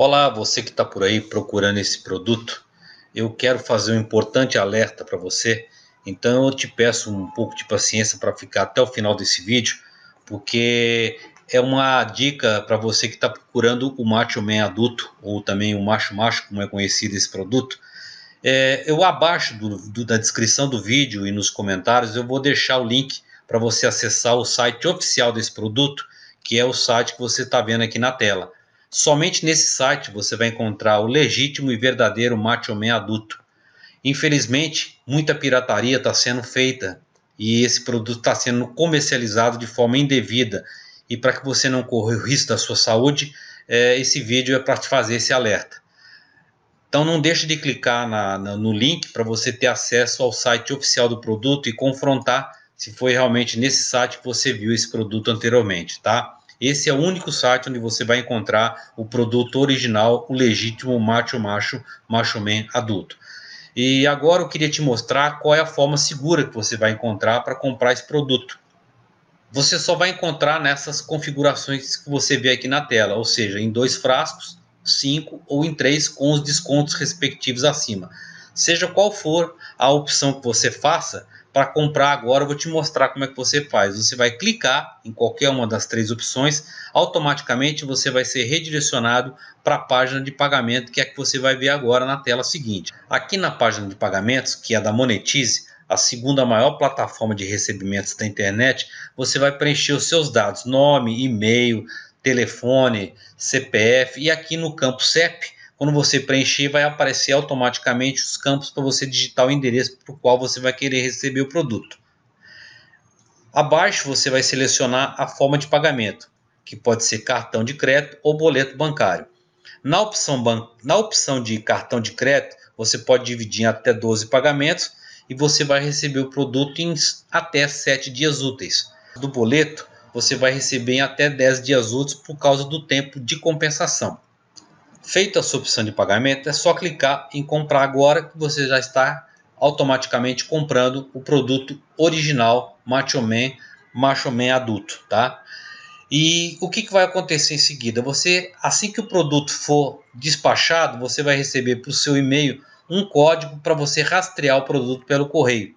Olá, você que está por aí procurando esse produto, eu quero fazer um importante alerta para você. Então eu te peço um pouco de paciência para ficar até o final desse vídeo, porque é uma dica para você que está procurando o macho man adulto ou também o macho macho, como é conhecido esse produto. É, eu abaixo do, do, da descrição do vídeo e nos comentários eu vou deixar o link para você acessar o site oficial desse produto, que é o site que você está vendo aqui na tela Somente nesse site você vai encontrar o legítimo e verdadeiro macho man adulto. Infelizmente, muita pirataria está sendo feita e esse produto está sendo comercializado de forma indevida. E para que você não corra o risco da sua saúde, é, esse vídeo é para te fazer esse alerta. Então não deixe de clicar na, na, no link para você ter acesso ao site oficial do produto e confrontar se foi realmente nesse site que você viu esse produto anteriormente, tá? Esse é o único site onde você vai encontrar o produto original, o legítimo macho macho, macho man adulto. E agora eu queria te mostrar qual é a forma segura que você vai encontrar para comprar esse produto. Você só vai encontrar nessas configurações que você vê aqui na tela, ou seja, em dois frascos, cinco ou em três com os descontos respectivos acima. Seja qual for a opção que você faça, para comprar agora, eu vou te mostrar como é que você faz. Você vai clicar em qualquer uma das três opções, automaticamente você vai ser redirecionado para a página de pagamento, que é que você vai ver agora na tela seguinte. Aqui na página de pagamentos, que é da Monetize, a segunda maior plataforma de recebimentos da internet, você vai preencher os seus dados, nome, e-mail, telefone, CPF e aqui no campo CEP quando você preencher, vai aparecer automaticamente os campos para você digitar o endereço para o qual você vai querer receber o produto. Abaixo você vai selecionar a forma de pagamento, que pode ser cartão de crédito ou boleto bancário. Na opção, ban na opção de cartão de crédito, você pode dividir em até 12 pagamentos e você vai receber o produto em até 7 dias úteis. Do boleto, você vai receber em até 10 dias úteis por causa do tempo de compensação. Feita a sua opção de pagamento, é só clicar em comprar agora que você já está automaticamente comprando o produto original Macho Man, Macho Man adulto, tá? E o que, que vai acontecer em seguida? Você, assim que o produto for despachado, você vai receber para o seu e-mail um código para você rastrear o produto pelo correio.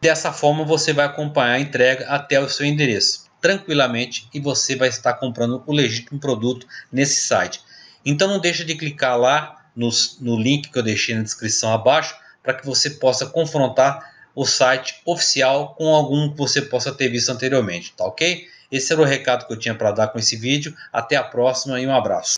Dessa forma, você vai acompanhar a entrega até o seu endereço tranquilamente e você vai estar comprando o legítimo produto nesse site. Então não deixa de clicar lá no, no link que eu deixei na descrição abaixo para que você possa confrontar o site oficial com algum que você possa ter visto anteriormente, tá ok? Esse era o recado que eu tinha para dar com esse vídeo. Até a próxima e um abraço.